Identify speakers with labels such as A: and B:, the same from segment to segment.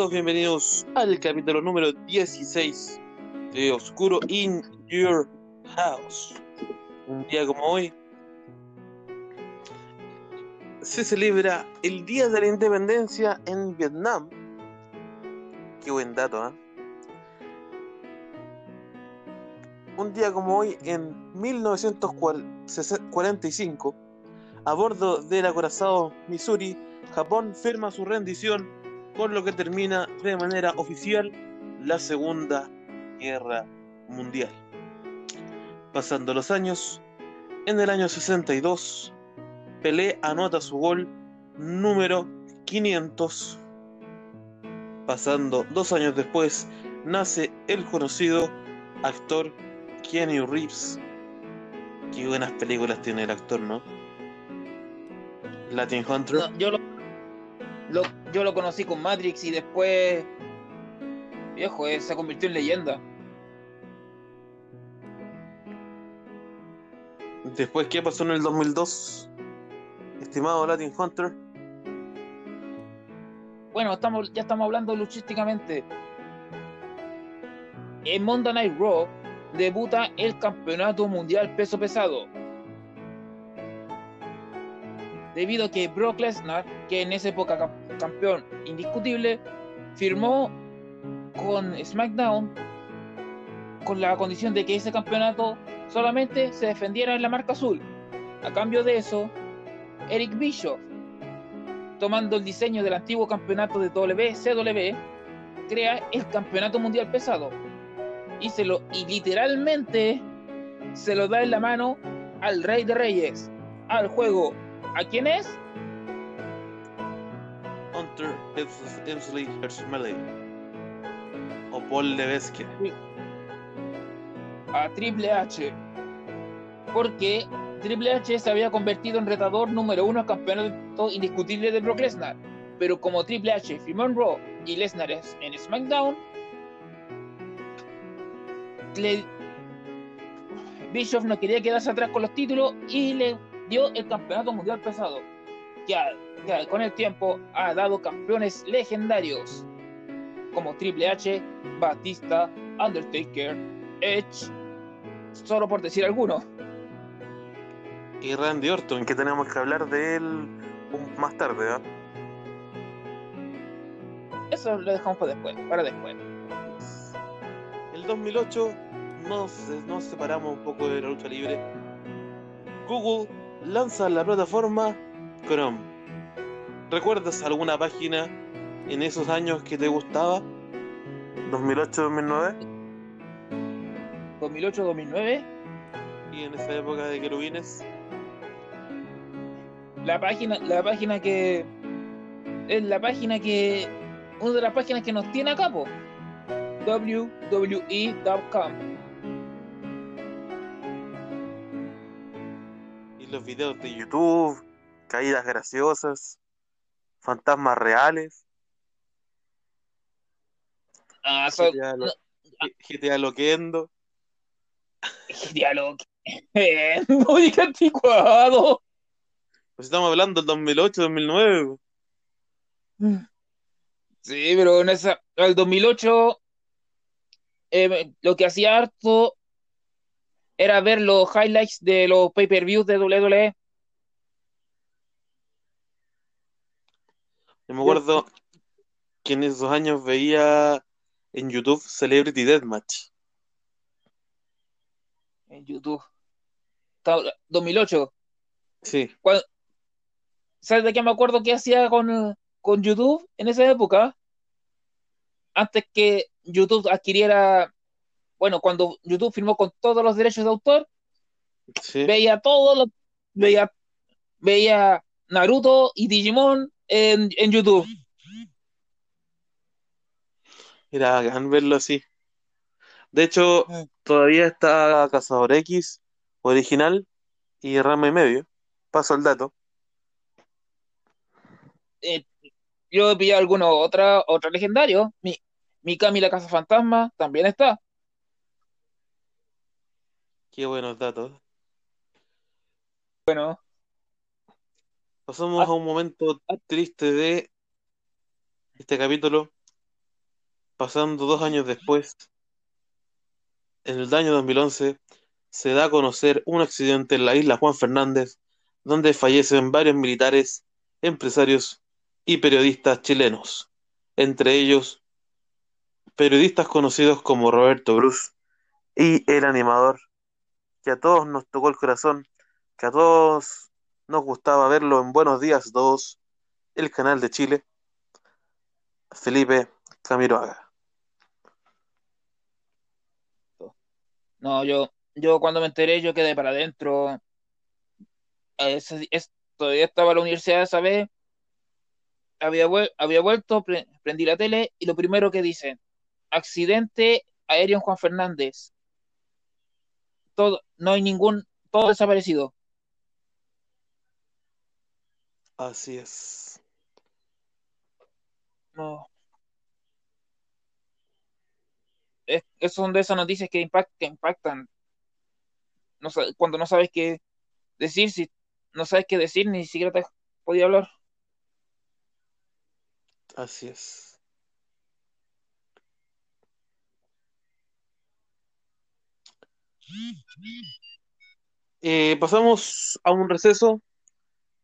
A: Todos bienvenidos al capítulo número 16 de Oscuro in Your House. Un día como hoy se celebra el Día de la Independencia en Vietnam. Qué buen dato, ¿eh? Un día como hoy, en 1945, a bordo del acorazado Missouri, Japón firma su rendición, con lo que termina de manera oficial la Segunda Guerra Mundial. Pasando los años, en el año 62, Pelé anota su gol número 500. Pasando dos años después, nace el conocido actor Keanu Reeves. Qué buenas películas tiene el actor, ¿no? Latin Hunter.
B: Yo, lo- yo lo conocí con Matrix y después. Viejo, eh, se convirtió en leyenda.
A: Después, ¿qué pasó en el 2002? Estimado Latin Hunter.
B: Bueno, estamos, ya estamos hablando luchísticamente. En Monday Night Raw debuta el Campeonato Mundial Peso Pesado. Debido a que Brock Lesnar, que en esa época cam- campeón indiscutible, firmó con SmackDown con la condición de que ese campeonato solamente se defendiera en la marca azul. A cambio de eso, Eric Bischoff tomando el diseño del antiguo campeonato de WCW, crea el campeonato mundial pesado. Y, se lo, y literalmente se lo da en la mano al Rey de Reyes, al juego. ¿A quién es?
A: Hunter Emsley Hersmele. O Paul Levesque.
B: A Triple H. Porque Triple H se había convertido en retador número uno al campeonato indiscutible de Brock Lesnar. Pero como Triple H firmó en Raw y Lesnar es en SmackDown, le- Bischoff no quería quedarse atrás con los títulos y le dio el campeonato mundial pesado. Que, con el tiempo ha dado campeones legendarios como Triple H, Batista, Undertaker, Edge, solo por decir alguno.
A: Y Randy Orton, que tenemos que hablar de él más tarde, ¿ah?
B: Eso lo dejamos para después, para después.
A: El 2008 nos, nos separamos un poco de la lucha libre. Google lanza la plataforma Chrome. ¿Recuerdas alguna página en esos años que te gustaba? 2008-2009
B: 2008-2009,
A: y en esa época de querubines.
B: la página, la página que es la página que una de las páginas que nos tiene acá, po. WWE.com.
A: los videos de YouTube, caídas graciosas, fantasmas reales,
B: Ah, so-
A: GTA, lo- GTA Loquendo.
B: diálogo. Muy anticuado.
A: Pues estamos hablando del 2008-2009.
B: Sí, pero en esa, el 2008 eh, lo que hacía harto era ver los highlights de los pay-per-views de. WWE.
A: Yo me acuerdo que en esos años veía en YouTube Celebrity Deathmatch.
B: en YouTube. Estaba- 2008.
A: Sí,
B: Cuando- ¿Sabes de qué me acuerdo que hacía con, con YouTube en esa época? Antes que YouTube adquiriera, bueno, cuando YouTube firmó con todos los derechos de autor,
A: sí.
B: veía todo lo, veía, veía Naruto y Digimon en, en YouTube.
A: Era bacán verlo así. De hecho,
B: Mm.
A: todavía está Cazador X original y Rama y medio. Paso el dato.
B: Eh, yo he pillado algunos otra, otro legendario. Mi, Mikami la Casa Fantasma también está.
A: Qué buenos datos.
B: Bueno,
A: Pasamos
B: Ah.
A: a un momento triste de este capítulo, pasando dos años después, en el año 2011, se da a conocer un accidente en la isla Juan Fernández, donde fallecen varios militares, empresarios y periodistas chilenos, entre ellos periodistas conocidos como Roberto Bruce y el animador que a todos nos tocó el corazón, que a todos nos gustaba verlo en Buenos Días 2, el canal de Chile, Felipe Camiroaga.
B: No, yo, yo cuando me enteré, yo quedé para adentro. todavía estaba en la universidad esa vez. Había, vuelto, prendí la tele y lo primero que dicen, accidente aéreo en Juan Fernández. Todo, no hay ningún, todo desaparecido.
A: Así es.
B: No. Es, son de esas noticias que, impactan. No, cuando no sabes qué decir, si no sabes qué decir, ni siquiera te podía hablar.
A: Así es. Eh, pasamos a un receso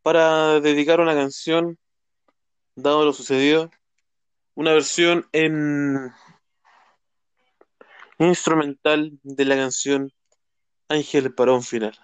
A: para dedicar una canción, dado lo sucedido, una versión en instrumental de la canción Ángel Parón Final.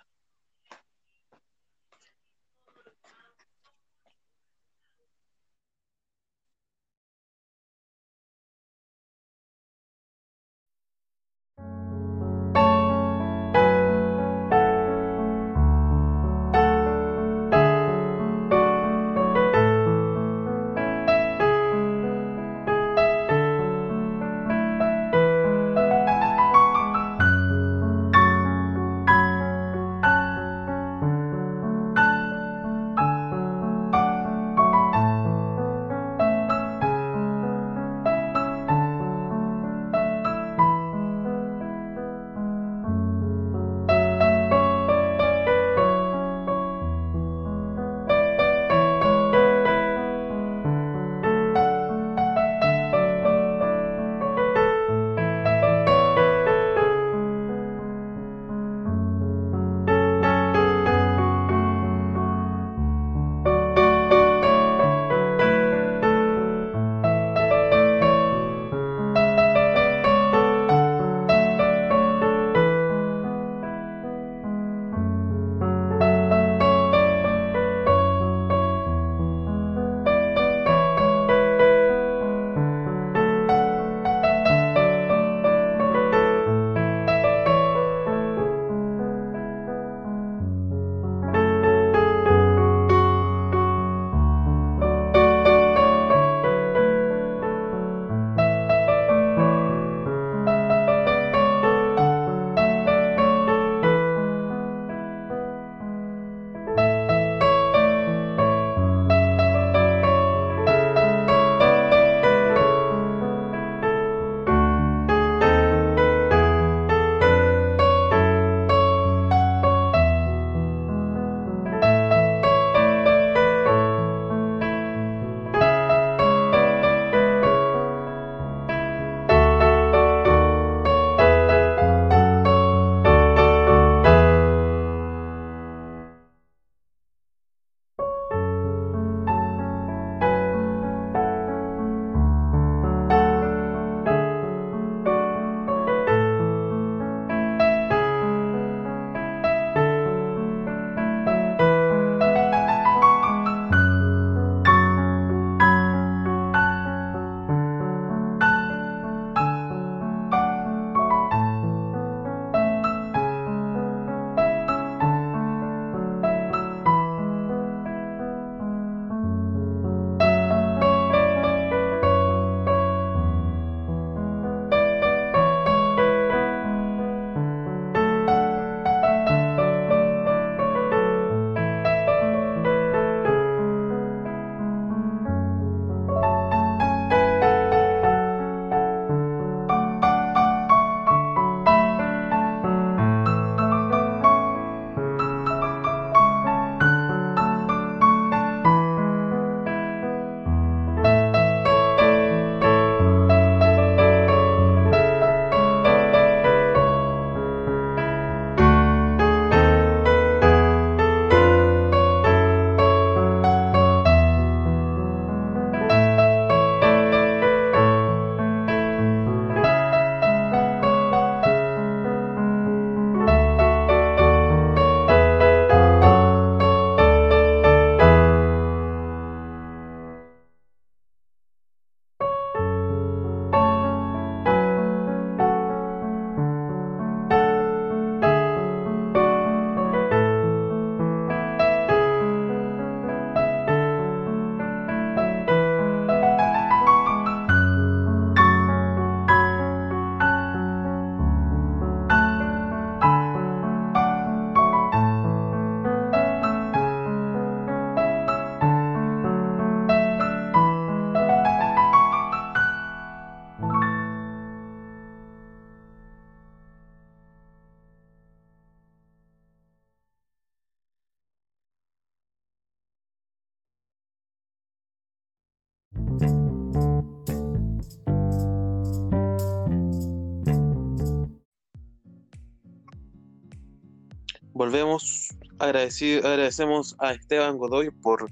A: Volvemos. Agradecido, agradecemos a Esteban Godoy por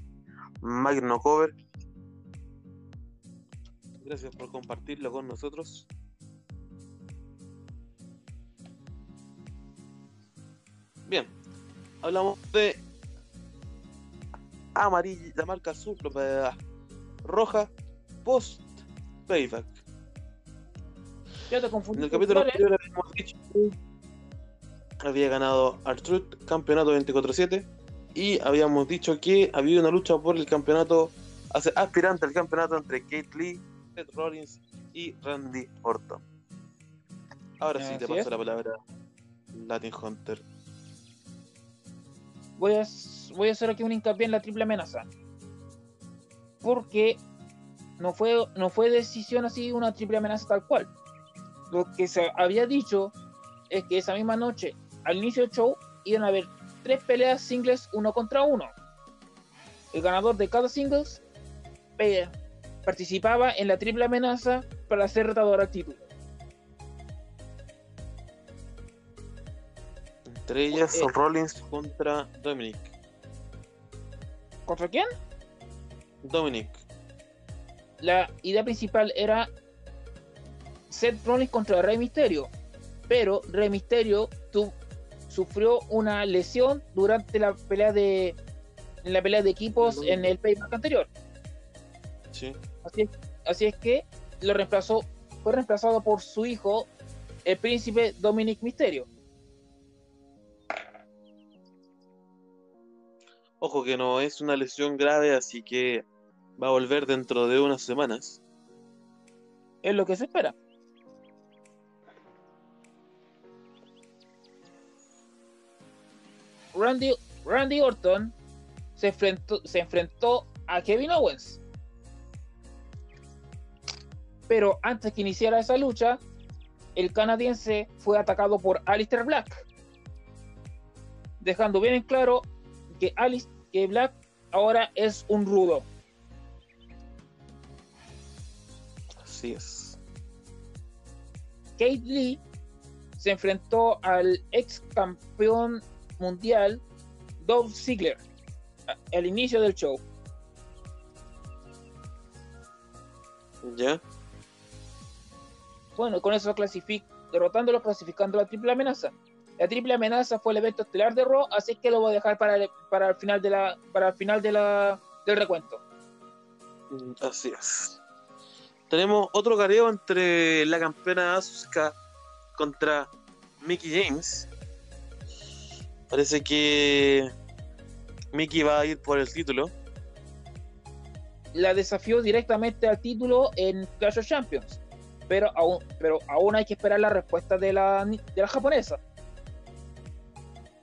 A: Magno Cover. Gracias por compartirlo con nosotros. Bien, hablamos de amarilla, la marca azul, roja, post payback.
B: Ya te confundí.
A: En el capítulo anterior habíamos dicho había ganado Artruth campeonato 24-7 y habíamos dicho que había una lucha por el campeonato aspirante al campeonato entre Kate Lee, Seth Rollins y Randy Orton. Ahora sí te paso la palabra Latin Hunter
B: voy a, voy a hacer aquí un hincapié en la triple amenaza. Porque no fue, no fue decisión así una triple amenaza tal cual. Lo que se había dicho es que esa misma noche, al inicio del show, iban a haber tres peleas singles uno contra uno. El ganador de cada singles participaba en la triple amenaza para ser retador al título.
A: Entre ellas son Rollins contra Dominic.
B: ¿Contra quién?
A: Dominic.
B: La idea principal era Seth Rollins contra Rey Misterio. Pero Rey Misterio sufrió una lesión durante la pelea de en la pelea de equipos en el payback anterior.
A: Sí.
B: Así, así es que lo reemplazó, fue reemplazado por su hijo, el príncipe Dominic Misterio.
A: Ojo que no es una lesión grave, así que va a volver dentro de unas semanas.
B: Es lo que se espera. Randy, Randy Orton se enfrentó, se enfrentó a Kevin Owens. Pero antes que iniciara esa lucha, el canadiense fue atacado por Alistair Black, dejando bien en claro que Alice, que Black ahora es un rudo.
A: Así es.
B: Kate Lee se enfrentó al ex campeón mundial Dolph Ziggler al inicio del show.
A: Ya.
B: Bueno, con eso clasific derrotándolo, clasificando la triple amenaza. La triple amenaza fue el evento estelar de Raw, así que lo voy a dejar para el, para el final de la para el final de la del recuento.
A: Mm, así es. Tenemos otro careo entre la campeona Asuka contra Mickey James. Parece que Mickey va a ir por el título.
B: La desafió directamente al título en Clash of Champions. Pero aún, pero aún hay que esperar la respuesta de la, de la japonesa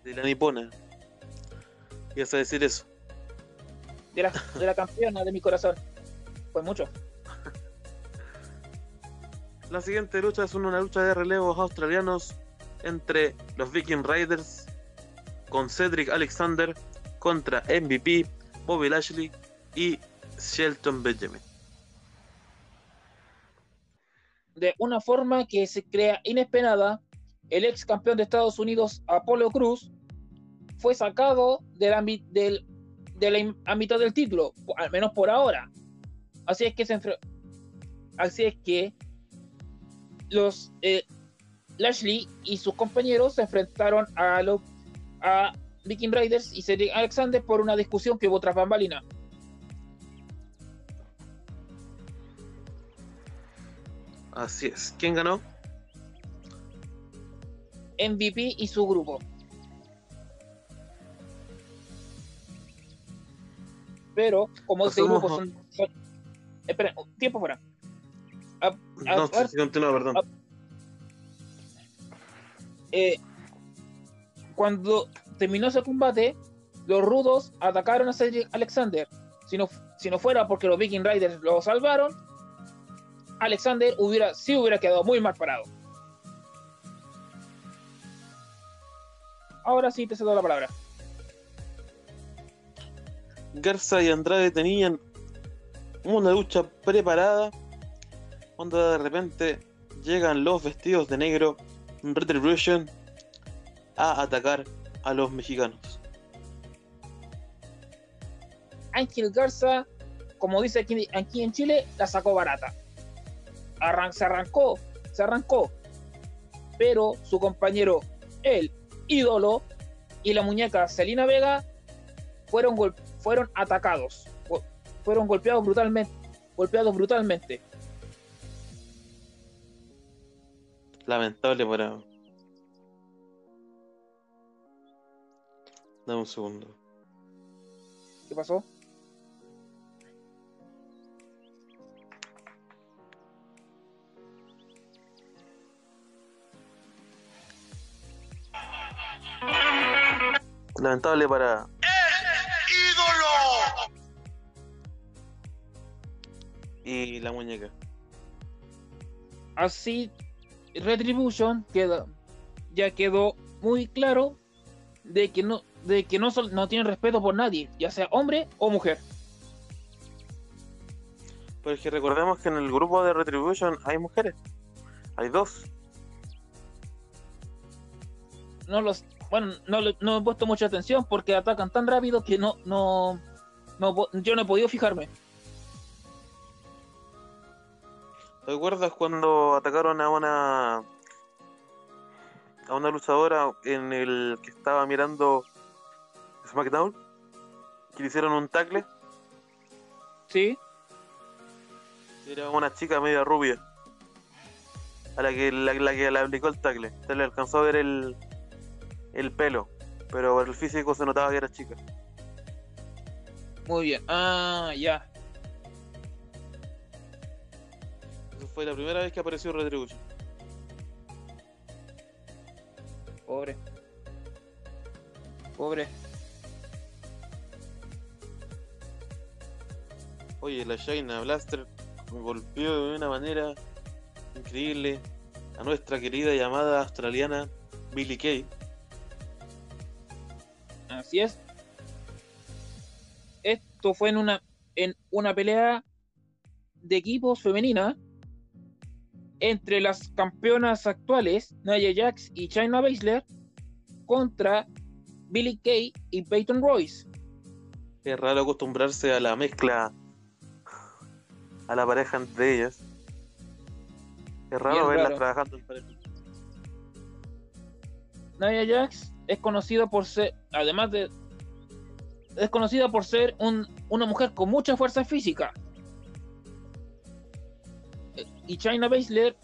A: de la nipona. ¿Quieres decir eso?
B: De la, de la campeona de mi corazón. Fue mucho.
A: La siguiente lucha es una lucha de relevos australianos entre los Viking Riders con Cedric Alexander contra MVP, Bobby Lashley y Shelton Benjamin.
B: De una forma que se crea inesperada, el ex campeón de Estados Unidos, Apolo Cruz, fue sacado del, del, del ámbito del título, al menos por ahora. Así es que se así es que los eh, Lashley y sus compañeros se enfrentaron a los a Viking Raiders y Cedric Alexander por una discusión que hubo tras bambalina.
A: Así es. ¿Quién ganó?
B: MVP y su grupo. pero como este grupo son, espera, tiempo fuera.
A: no, continúa, perdón.
B: Eh, cuando terminó ese combate, los rudos atacaron a Alexander. Si no, si no fuera porque los Viking Riders lo salvaron, Alexander hubiera, sí hubiera quedado muy mal parado. Ahora sí te cedo la palabra.
A: Garza y Andrade tenían una lucha preparada cuando de repente llegan los vestidos de negro Retribution a atacar a los mexicanos.
B: Ángel Garza, como dice aquí, aquí en Chile, la sacó barata. Arran- se arrancó, se arrancó. Pero su compañero, el ídolo, y la muñeca Selina Vega fueron, gol- fueron atacados. Go- Fueron golpeados brutalmente. Golpeados brutalmente.
A: Lamentable para. Dame un segundo.
B: ¿Qué pasó?
A: Lamentable para. Y la muñeca.
B: Así, Retribution queda, ya quedó muy claro de que no, de que no, no tienen respeto por nadie, ya sea hombre o mujer.
A: Pero es que recordemos que en el grupo de Retribution hay mujeres. Hay dos.
B: No los, bueno, no, no he puesto mucha atención porque atacan tan rápido que no, no, no yo no he podido fijarme.
A: ¿Te acuerdas cuando atacaron a una a una luchadora en el que estaba mirando SmackDown? Que le hicieron un tackle.
B: Sí,
A: Era una chica media rubia. A la que la, la que le aplicó el tackle. Se le alcanzó a ver el, el pelo. Pero por el físico se notaba que era chica.
B: muy bien. Ah, ya.
A: Esa fue la primera vez que apareció Retribution.
B: Pobre. Pobre.
A: Oye, la Shaina Blaster golpeó de una manera increíble a nuestra querida llamada australiana Billy Kay.
B: Así es. Esto fue en una, en una pelea de equipos femenina entre las campeonas actuales, Nia Jax y China Baszler, contra Billy Kay y Peyton Royce.
A: Es raro acostumbrarse a la mezcla, a la pareja entre ellas. Es raro verlas
B: raro.
A: trabajando en pareja.
B: Nia Jax es conocida por ser, además de, es conocida por ser un- una mujer con mucha fuerza física. Y China Baszler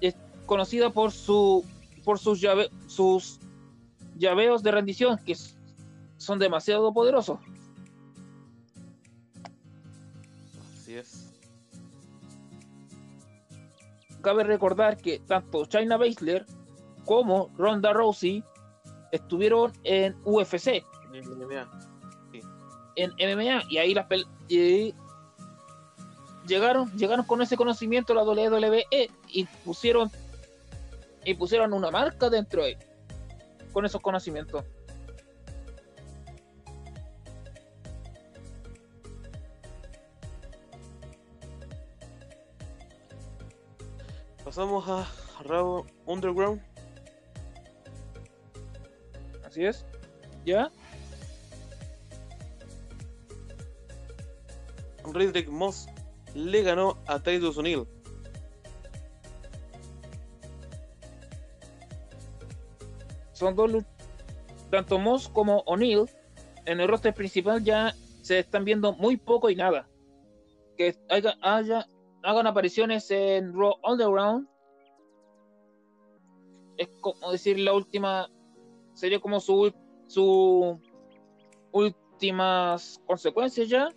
B: es conocida por su, por sus llave, sus llaveos de rendición que son demasiado poderosos. Cabe recordar que tanto China Baszler como Ronda Rousey estuvieron en UFC. en MMA y ahí las y llegaron llegaron con ese conocimiento la WWE y pusieron y pusieron una marca dentro de con esos conocimientos
A: Pasamos a Raw Underground.
B: así es ya
A: Roderick Moss le ganó a Titus O'Neil.
B: son dos tanto Moss como O'Neill en el roster principal ya se están viendo muy poco y nada que haya, haya- hagan apariciones en Raw Underground es como decir la última sería como su su últimas consecuencias ya.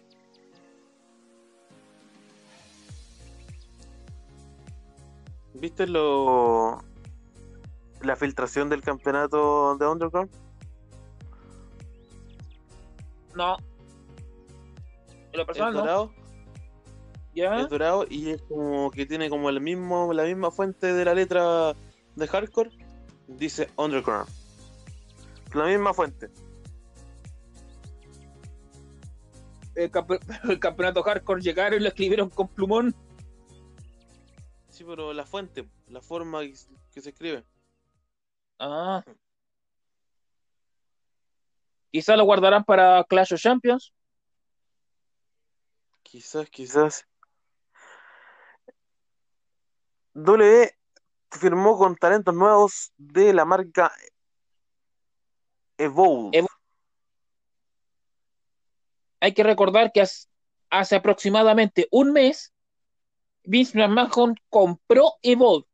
A: ¿Viste lo la filtración del campeonato de Underground?
B: no. En lo personal no.
A: dorado,
B: ya
A: es dorado y es como que tiene como el mismo, la misma fuente de la letra de hardcore. Dice Underground. La misma fuente.
B: el, campe- el campeonato hardcore llegaron y lo escribieron con plumón
A: Sí, pero la fuente, la forma que, que se escribe.
B: ah Quizás lo guardarán para Clash of Champions.
A: Quizás, quizás. W firmó con talentos nuevos de la marca Evolve.
B: Evo- Hay que recordar que hace, hace aproximadamente un mes, Vince McMahon compró Evolve,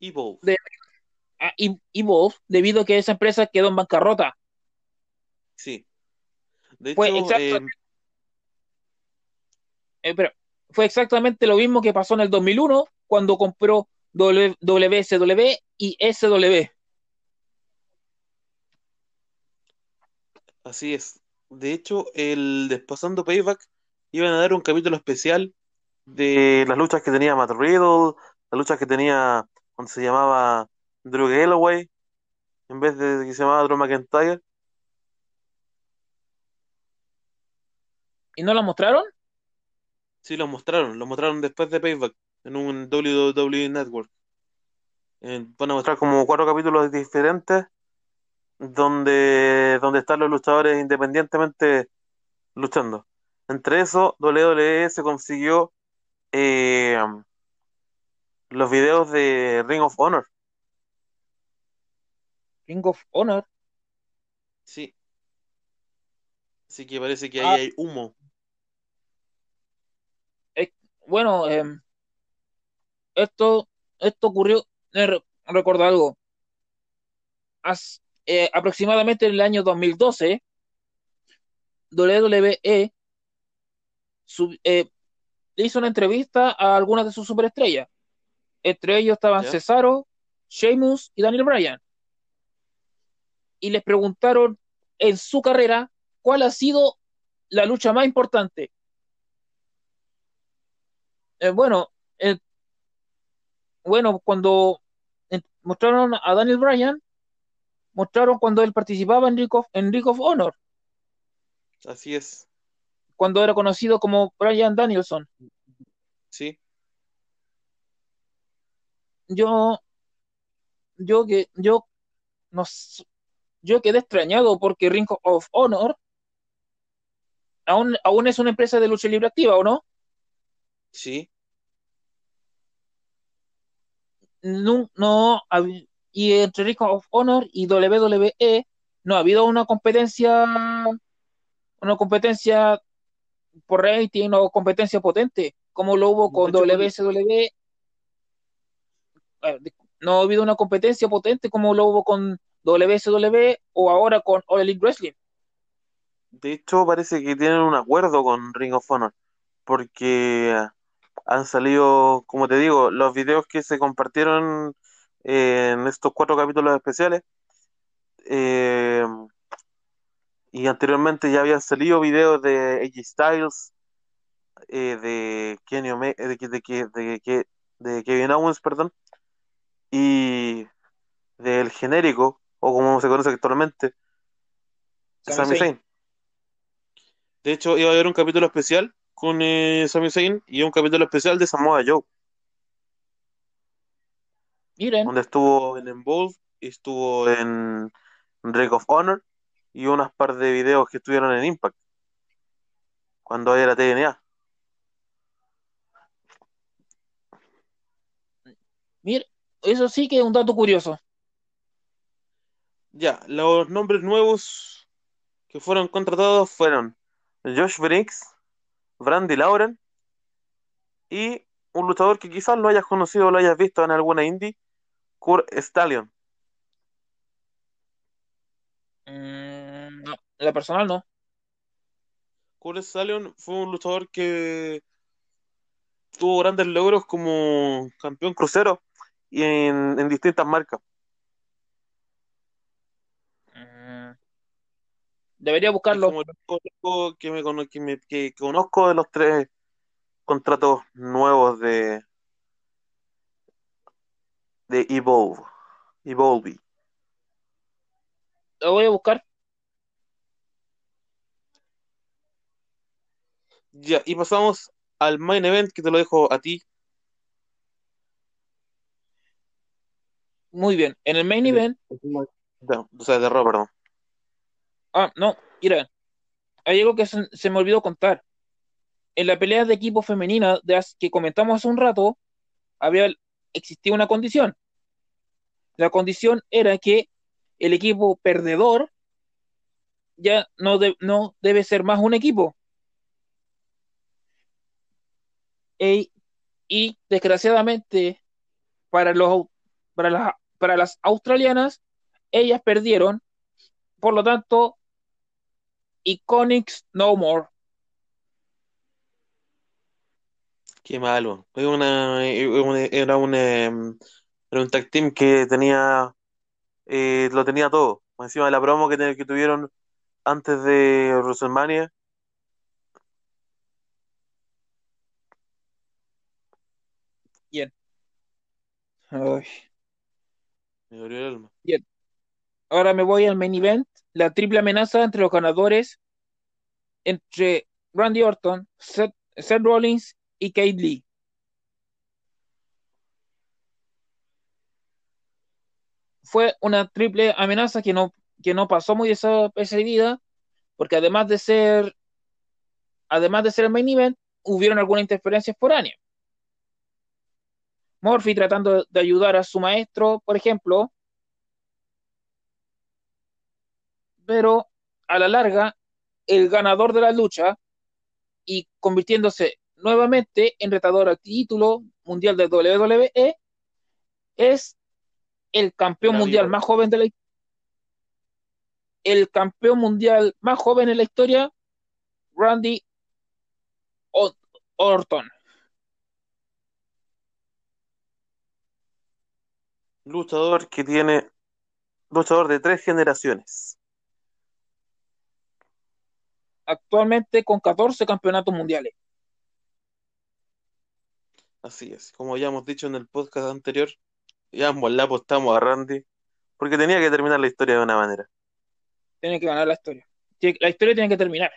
A: Evolve.
B: De- a E- Evolve debido a que esa empresa quedó en bancarrota.
A: Sí. De hecho,
B: exacto-
A: eh,
B: Eh, pero fue exactamente lo mismo que pasó en el 2001 cuando compró WSW y SW.
A: así es. De hecho, el Despasando Payback iban a dar un capítulo especial de las luchas que tenía Matt Riddle, las luchas que tenía cuando se llamaba Drew Galloway, en vez de que se llamaba Drew McIntyre.
B: ¿Y no la mostraron?
A: Sí, lo mostraron, lo mostraron después de Payback en un WWE Network. Eh, van a mostrar como cuatro capítulos diferentes donde, donde están los luchadores independientemente luchando. Entre eso, WWE se consiguió eh, los videos de Ring of Honor.
B: Ring of Honor.
A: Sí. Así que parece que
B: Ah.
A: ahí hay humo.
B: Bueno, eh, esto, esto ocurrió, eh, re- recuerdo algo. Haz- eh, aproximadamente en el año 2012, WWE sub- eh, hizo una entrevista a algunas de sus superestrellas. Entre ellos estaban. Cesaro, Sheamus y Daniel Bryan. Y les preguntaron en su carrera cuál ha sido la lucha más importante. Eh, bueno, eh, bueno, cuando eh, mostraron a Daniel Bryan, mostraron cuando él participaba en Ring of, en Ring of Honor,
A: Así es.
B: cuando era conocido como Bryan Danielson.
A: Sí.
B: Yo, yo que, yo, no, yo quedé extrañado porque Ring of Honor aún, aún es una empresa de lucha libre activa, ¿o no?
A: Sí.
B: No, no, y entre Ring of Honor y WWE no ha habido una competencia, una competencia por rating o competencia potente, como lo hubo con
A: hecho,
B: WSW. Eh, No ha habido una competencia potente como lo hubo con WSW o ahora con All Elite Wrestling.
A: De hecho, parece que tienen un acuerdo con Ring of Honor, porque han salido, como te digo, los videos que se compartieron eh, en estos cuatro capítulos especiales, eh, y anteriormente ya habían salido videos de AJ Styles, eh, de Kenny Ome- eh, de, de, de, de, de Kevin Owens, perdón, y del genérico, o como se conoce actualmente,
B: Sami.
A: Zayn. De hecho, iba a haber un capítulo especial con eh, Sami Zayn y un capítulo especial de Samoa Joe,
B: Miren,
A: donde estuvo en Evolve, estuvo en Ring of Honor y unas par de videos que estuvieron en Impact, cuando era TNA.
B: miren, eso sí que es un dato curioso.
A: Ya, los nombres nuevos que fueron contratados fueron Josh Briggs, Brandy Lauren y un luchador que quizás lo hayas conocido o lo hayas visto en alguna indie, Kurt Stallion.
B: Mm, no, la personal no.
A: Kurt Stallion fue un luchador que tuvo grandes logros como campeón crucero y en, en distintas marcas.
B: Debería
A: Es
B: buscarlo.
A: como el único que, me, que, me- que conozco de los tres contratos nuevos de, de Evolve. Evolve.
B: Lo voy a buscar.
A: Ya, y pasamos al main event que te lo dejo a ti.
B: Muy bien. En el main event
A: No, o sea, de Raw, perdón.
B: Ah, no, mira, hay algo que se, me olvidó contar. En la pelea de equipo femenina de as- que comentamos hace un rato, había existía una condición. La condición era que el equipo perdedor ya no, de- no debe ser más un equipo. Y desgraciadamente para los para las para las australianas ellas perdieron, por lo tanto Iconics no more.
A: Qué malo. Era una, era un, em, era un tag team que tenía, eh, lo tenía todo. Encima de la promo que, te- que tuvieron antes de WrestleMania.
B: Bien. Ay.
A: Me dolió el alma.
B: Ahora me voy al main event, la triple amenaza entre los ganadores entre Randy Orton, Seth, Rollins y Kate Lee. Fue una triple amenaza que no, que no pasó muy desapercibida, porque además de ser además de ser el main event, hubieron algunas interferencias foráneas. Murphy tratando de ayudar a su maestro, por ejemplo, pero a la larga, el ganador de la lucha y convirtiéndose nuevamente en retador al título mundial de WWE es el campeón
A: La
B: mundial más joven de la el campeón mundial más joven en la historia, Randy O- Orton.
A: Luchador que tiene, luchador de tres generaciones.
B: Actualmente con 14 campeonatos mundiales.
A: Así es. Como ya hemos dicho en el podcast anterior, ya ambos le apostamos a Randy, porque tenía que terminar la historia de una manera.
B: Tiene que ganar la historia. La historia tiene que terminar.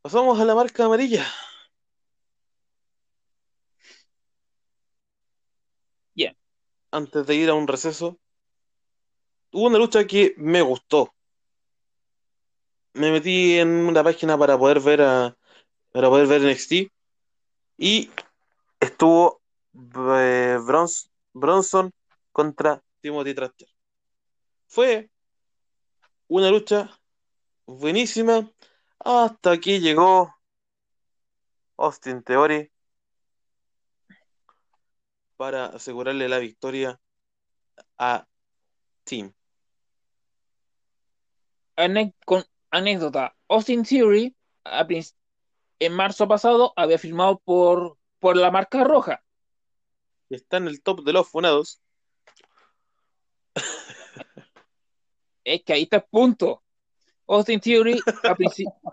A: Pasamos a la marca amarilla.
B: Bien.
A: Antes de ir a un receso, hubo una lucha que me gustó. Me metí en una página para poder ver a, para poder ver NXT y estuvo eh, Brons- Bronson contra Timothy Thatcher. Fue una lucha buenísima hasta que llegó Austin Theory para asegurarle la victoria a Team.
B: Anécdota, Austin Theory a en marzo pasado había firmado por, por la marca roja.
A: Está en el top de los funados.
B: Es que ahí está el punto. Austin Theory a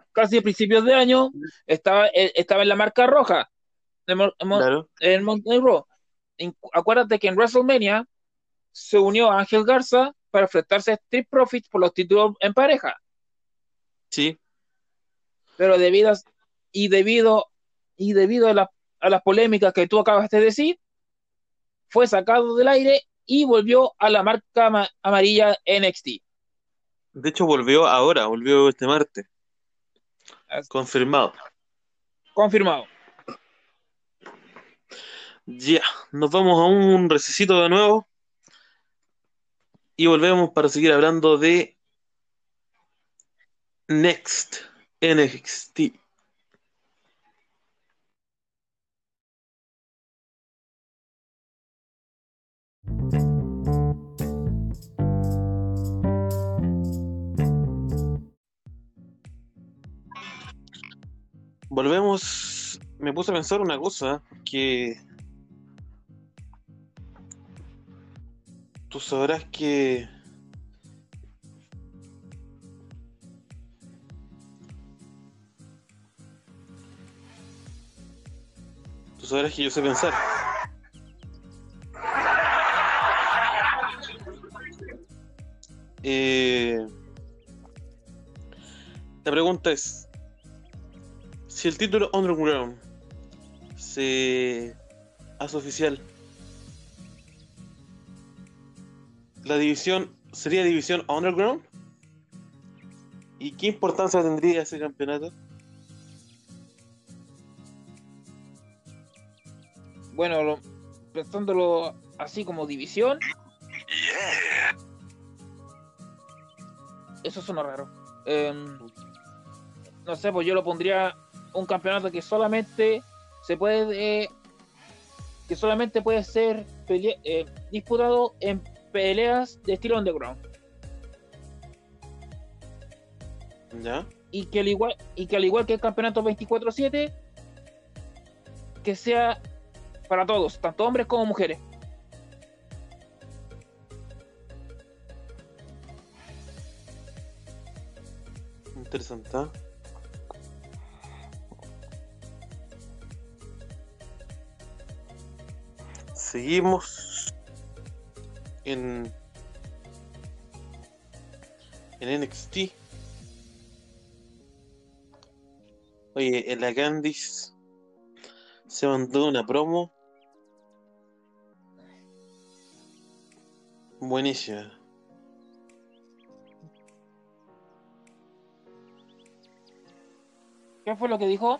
B: casi a principios de año estaba, eh, estaba en la marca roja de Mon-
A: Claro.
B: en. En- Acuérdate que en WrestleMania se unió a Ángel Garza para enfrentarse a Street Profits por los títulos en pareja.
A: Sí.
B: pero debido a- y debido y debido a, la- a las polémicas que tú acabas de decir, fue sacado del aire y volvió a la marca ama- amarilla NXT.
A: De hecho, volvió ahora, volvió este martes.
B: Así-
A: Confirmado.
B: Confirmado.
A: Ya, nos vamos a un recesito de nuevo y volvemos para seguir hablando de Next NXT. Volvemos, me puse a pensar una cosa que tú sabrás que tú sabrás que yo sé pensar. Eh, la pregunta es, si el título Underground se hace oficial la división sería división underground. ¿Y qué importancia tendría ese campeonato?
B: Bueno, lo- pensándolo así como división, eso suena raro. Em, no sé, pues yo lo pondría un campeonato que solamente se puede. que solamente puede ser pelea- eh, disputado en peleas de estilo underground.
A: ¿Ya?
B: Y que al igual, y que al igual que el campeonato 24-7, que sea para todos, tanto hombres como mujeres.
A: Interesante. ¿ah? Seguimos en en NXT. Oye, en la Candice se mandó una promo buenísima.
B: ¿Qué fue lo que dijo?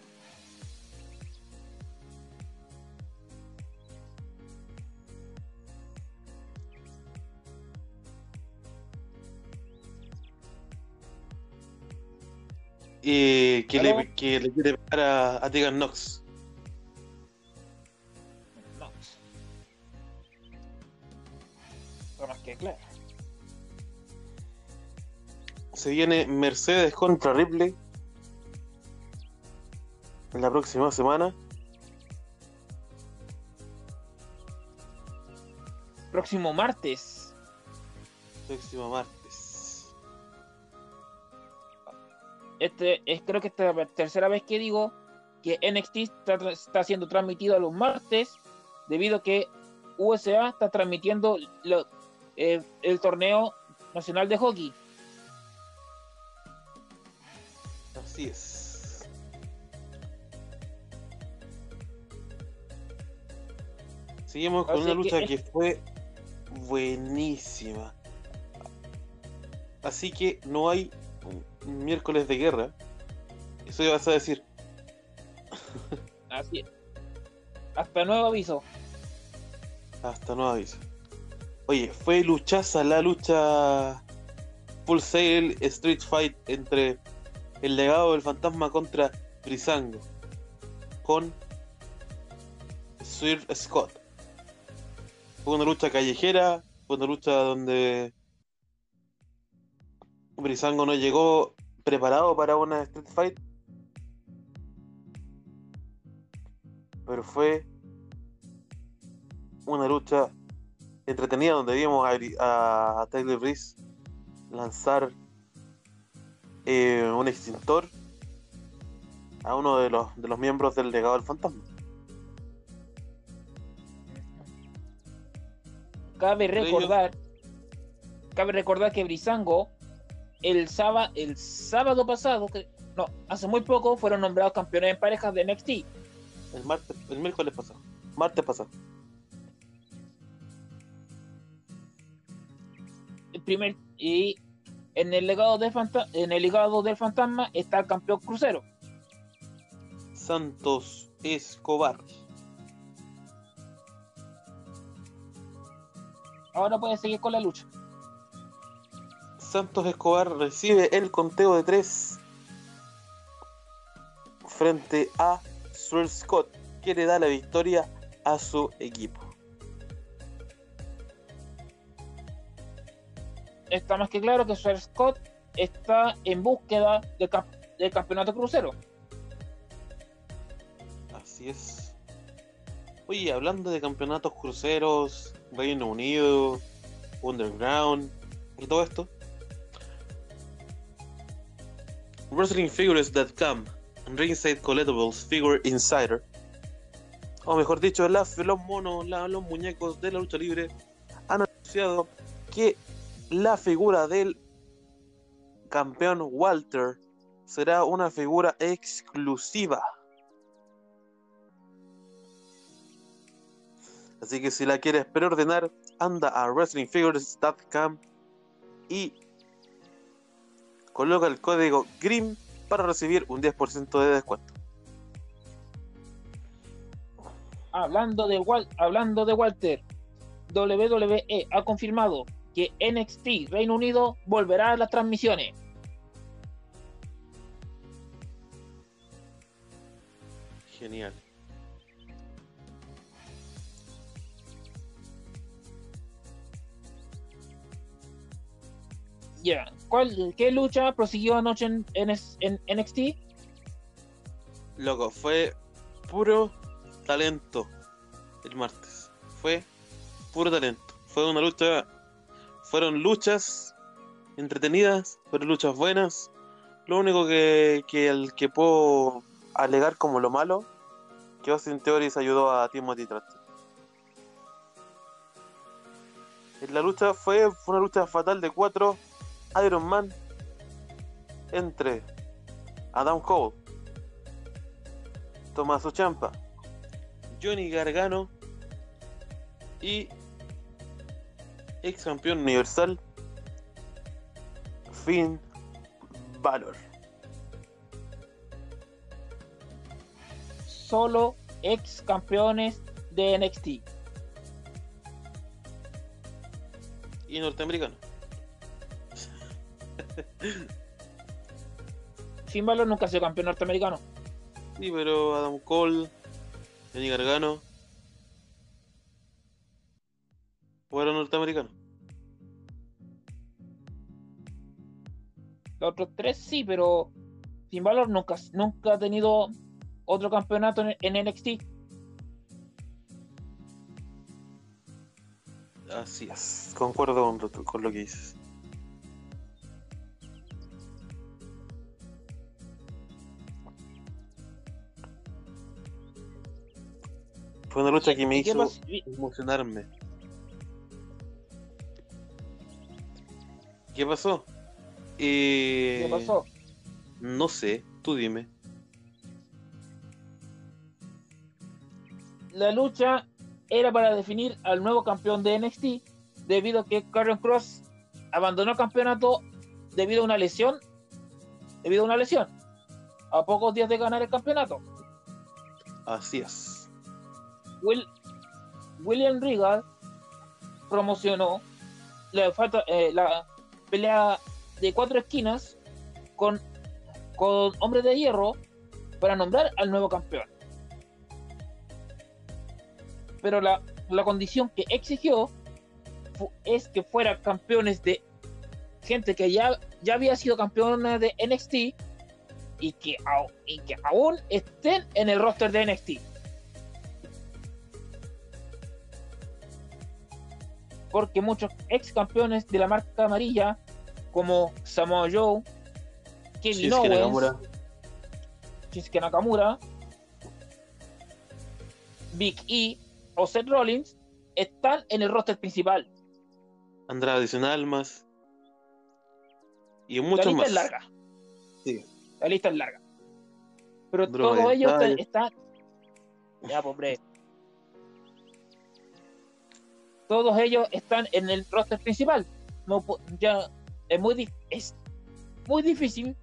A: Eh, que, le, que le quiere pegar a, a Tegan Knox.
B: No. Pero más que claro.
A: Se viene Mercedes contra Ripley en la próxima semana.
B: Próximo martes.
A: Próximo martes.
B: Este es creo que esta es la tercera vez que digo que NXT está, está siendo transmitido a los martes debido a que USA está transmitiendo lo- eh, el torneo nacional de hockey.
A: Así es. Seguimos con
B: Así
A: una lucha que fue buenísima. Así que no hay miércoles de guerra. Eso ya vas a decir.
B: Así es. Hasta nuevo aviso.
A: Hasta nuevo aviso. Oye, fue luchaza la lucha Full Sail Street Fight entre el legado del fantasma contra Brisango con Sir Scott. Fue una lucha callejera, fue una lucha donde Brisango no llegó preparado para una Street Fight. Pero fue una lucha entretenida donde vimos a, a, Tyler Breeze lanzar eh, un extintor a uno de los, de los miembros del legado del fantasma.
B: Cabe recordar, cabe recordar que Brisango el sábado, el sábado pasado, que- no, hace muy poco fueron nombrados campeones en parejas de NXT.
A: El martes, el miércoles pasado. Martes pasado.
B: El primer y en el legado del fanta- en el legado del fantasma está el campeón crucero.
A: Santos Escobar.
B: Ahora puede seguir con la lucha.
A: Santos Escobar recibe el conteo de tres frente a Sir Scott, que le da la victoria a su equipo.
B: Está más que claro que Sir Scott está en búsqueda del, cap- del campeonato crucero.
A: Así es. Oye, hablando de campeonatos cruceros, Reino Unido, Underground y todo esto. WrestlingFigures.com, Ringside Collectibles Figure Insider, o mejor dicho, los monos, los muñecos de la lucha libre han anunciado que la figura del campeón Walter será una figura exclusiva. Así que si la quieres preordenar, anda a WrestlingFigures.com y coloca el código GRIM para recibir un 10% de descuento.
B: Hablando de, hablando de Walter, WWE ha confirmado que NXT Reino Unido volverá a las transmisiones.
A: Genial.
B: Ya, ¿qué lucha prosiguió anoche en, en, NXT?
A: Loco, fue puro talento el martes. Fue puro talento. Fue una lucha. Fueron luchas entretenidas, fueron luchas buenas. Lo único que, que el que puedo alegar como lo malo, que Austin Theories ayudó a Timothy. En la lucha fue, fue una lucha fatal de cuatro Iron Man entre Adam Cole, Tommaso Champa, Johnny Gargano y ex campeón universal Finn Balor.
B: Solo ex campeones de NXT.
A: Y norteamericano.
B: Finn Balor nunca ha sido campeón norteamericano.
A: Sí, pero Adam Cole, Johnny Gargano, fueron norteamericanos.
B: Los otros tres sí, pero Finn Balor nunca, nunca ha tenido otro campeonato en, NXT.
A: Así es, concuerdo con lo que dices. Fue una lucha que me hizo emocionarme. ¿Qué pasó?
B: ¿Qué pasó?
A: No sé, tú dime.
B: La lucha era para definir al nuevo campeón de NXT, debido a que Karen Cross abandonó el campeonato debido a una lesión. Debido a una lesión. A pocos días de ganar el campeonato.
A: Así es.
B: William Regal promocionó la, eh, la, pelea de cuatro esquinas con, con Hombres de Hierro para nombrar al nuevo campeón. Pero la, condición que exigió es que fueran campeones de gente que ya, ya había sido campeona de NXT y que, y que aún estén en el roster de NXT. Porque muchos ex campeones de la marca amarilla, como Samoa Joe, Kevin Shinsuke Owens, Nakamura. Shinsuke Nakamura, Big E o Seth Rollins, están en el roster principal.
A: Andrade sin almas. Y muchos más.
B: La lista es larga. Sí. La lista es larga. Pero todos ellos están. Ya, pobre. Todos ellos están en el roster principal. No, ya es muy, es muy difícil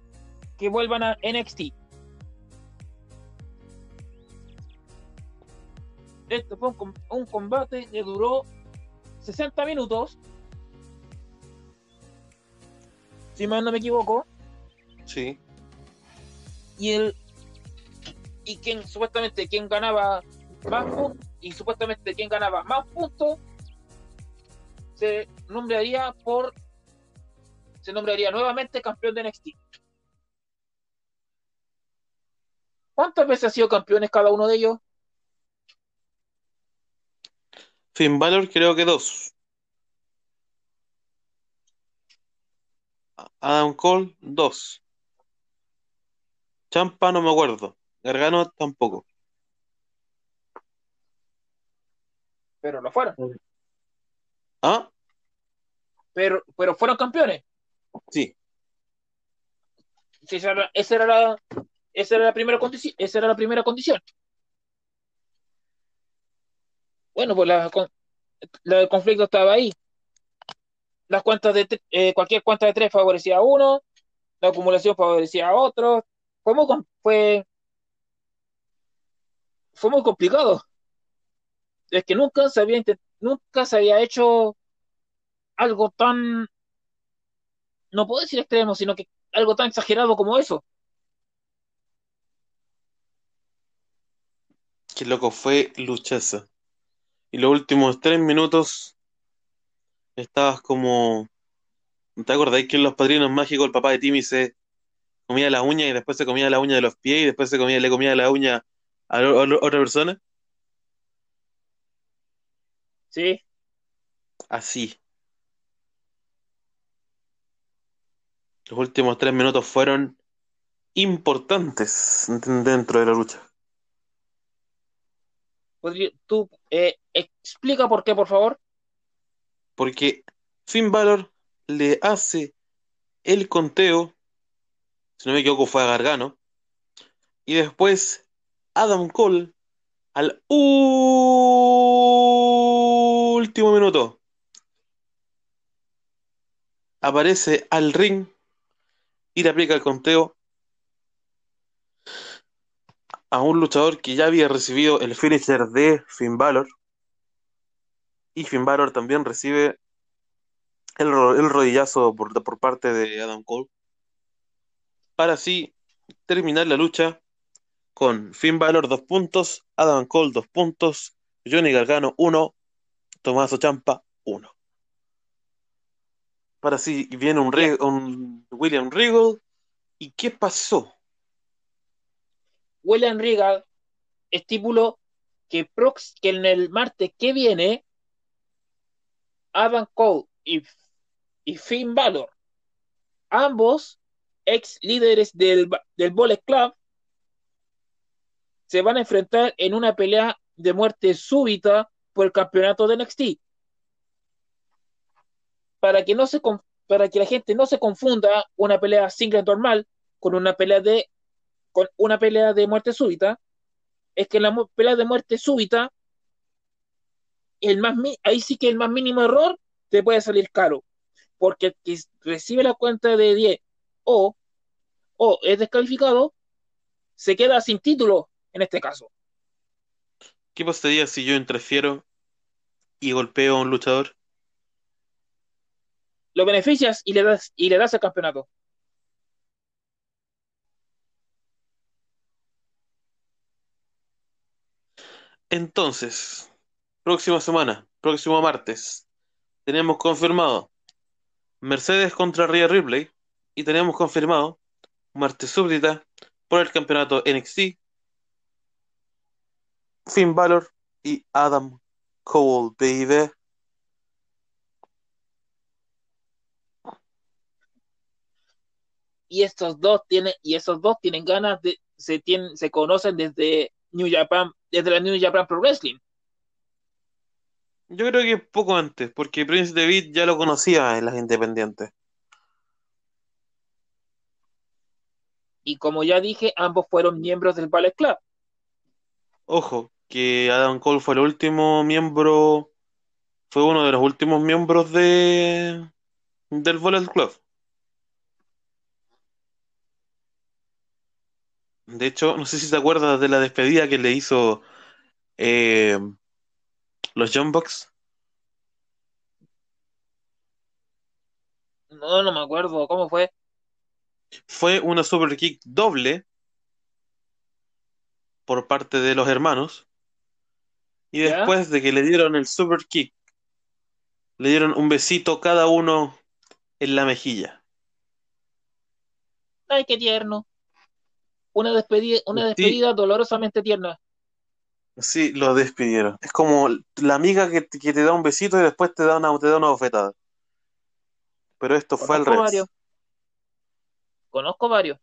B: que vuelvan a NXT. Esto fue un, combate que duró 60 minutos. Si mal no me equivoco.
A: Sí.
B: Y el y quien supuestamente quien ganaba más puntos y supuestamente quien ganaba más puntos se nombraría por se nombraría nuevamente campeón de NXT. ¿Cuántas veces ha sido campeones cada uno de ellos?
A: Finn Balor creo que dos. Adam Cole, dos. Champa no me acuerdo. Gargano tampoco.
B: Pero lo fueron.
A: ¿Ah?
B: Pero, pero fueron campeones.
A: Sí.
B: esa, era, la, esa era la primera condición. Esa era la primera condición. Bueno, pues la, el conflicto estaba ahí. Las cuentas de eh, cualquier cuenta de tres favorecía a uno, la acumulación favorecía a otro. Fue muy, fue, fue muy complicado. Es que nunca se había nunca se había hecho algo tan no puedo decir extremo, sino que algo tan exagerado como eso.
A: Qué loco fue luchaza. Y los últimos tres minutos estabas como. ¿Te acordáis que en Los Padrinos Mágicos el papá de Timmy se comía la uña y después se comía la uña de los pies y después se comía, le comía la uña a, otra persona?
B: Sí.
A: Así. Los últimos tres minutos fueron importantes dentro de la lucha.
B: ¿Tú eh, explica por qué, por favor?
A: Porque Finn Balor le hace el conteo, si no me equivoco fue a Gargano, y después Adam Cole al último minuto aparece al ring y le aplica el conteo a un luchador que ya había recibido el finisher de Finn Balor. Y Finn Balor también recibe el, el rodillazo por, por, parte de Adam Cole. Para así terminar la lucha con Finn Balor dos puntos, Adam Cole dos puntos, Johnny Gargano uno, Tomás Champa uno. Para así viene un, un William Regal. ¿Y qué pasó?
B: William Regal estipuló que, prox, que en el martes que viene, Adam Cole y, y Finn Balor, ambos ex líderes del, del Bullet Club, se van a enfrentar en una pelea de muerte súbita por el campeonato de NXT. Para que, no se, para que la gente no se confunda una pelea single normal con una pelea de con una pelea de muerte súbita, es que en la pelea de muerte súbita, el más, ahí sí que el más mínimo error te puede salir caro, porque el que recibe la cuenta de 10 o, o es descalificado, se queda sin título en este caso.
A: ¿Qué pasaría si yo interfiero y golpeo a un luchador?
B: Lo beneficias y le das, y le das el campeonato.
A: Entonces, próxima semana, próximo martes, tenemos confirmado Mercedes contra Rhea Ripley y tenemos confirmado martes súbdita por el campeonato NXT Finn Balor y Adam Cole, baby.
B: Y estos dos tienen, y esos dos tienen ganas de, se tienen, se conocen desde New Japan, desde la New Japan Pro Wrestling.
A: Yo creo que poco antes, porque Prince David ya lo conocía en las independientes.
B: Y como ya dije, ambos fueron miembros del Ballet Club.
A: Ojo, que Adam Cole fue el último miembro, fue uno de los últimos miembros de del Ballet Club. De hecho, no sé si te acuerdas de la despedida que le hizo eh, los John Box.
B: No, no me acuerdo. ¿Cómo fue?
A: Fue una super kick doble por parte de los hermanos. Y después de que le dieron el super kick, le dieron un besito cada uno en la mejilla.
B: Ay, qué tierno. Una despedida, una despedida dolorosamente tierna.
A: Sí, lo despidieron. Es como la amiga que, te da un besito y después te da una, te da una bofetada. Pero esto fue al revés.
B: Conozco varios.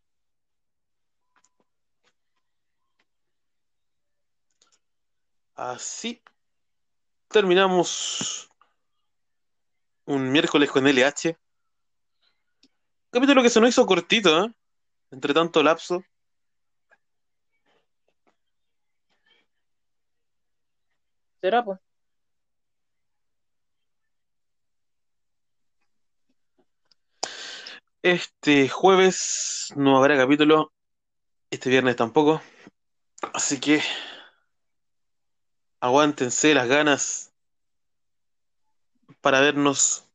A: Así terminamos un miércoles con LH. Capítulo que se nos hizo cortito, ¿eh? Entre tanto lapso.
B: ¿Será, pues?
A: Este jueves no habrá capítulo, este viernes tampoco, así que aguántense las ganas para vernos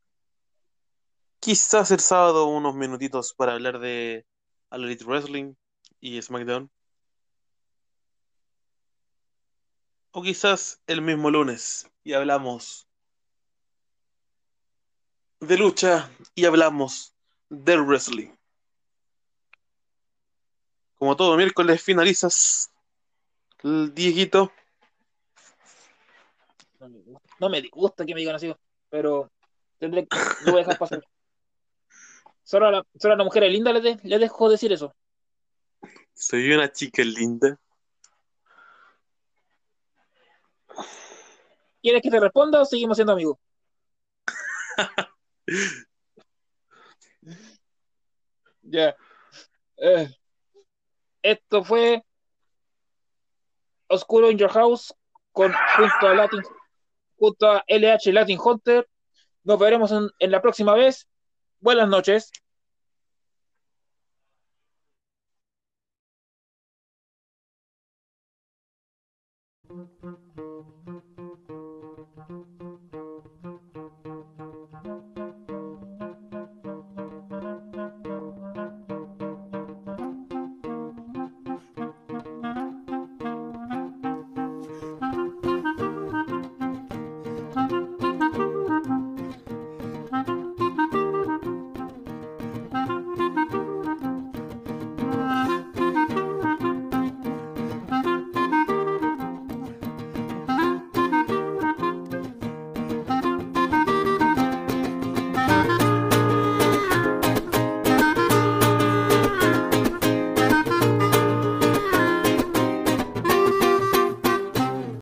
A: quizás el sábado unos minutitos para hablar de All Elite Wrestling y SmackDown. O quizás el mismo lunes y hablamos de lucha y hablamos del wrestling. Como todo miércoles finalizas el Dieguito.
B: No me, gusta, no me gusta que me digan así, pero tendré, lo voy a dejar pasar. Solo a la, solo a la mujer linda le, de, le dejo decir eso.
A: Soy una chica linda.
B: ¿Quieres que te responda o seguimos siendo amigos? ya. Eh, esto fue Oscuro in Your House con, junto, a Latin, junto a LH Latin Hunter. Nos veremos en, en la próxima vez. Buenas noches.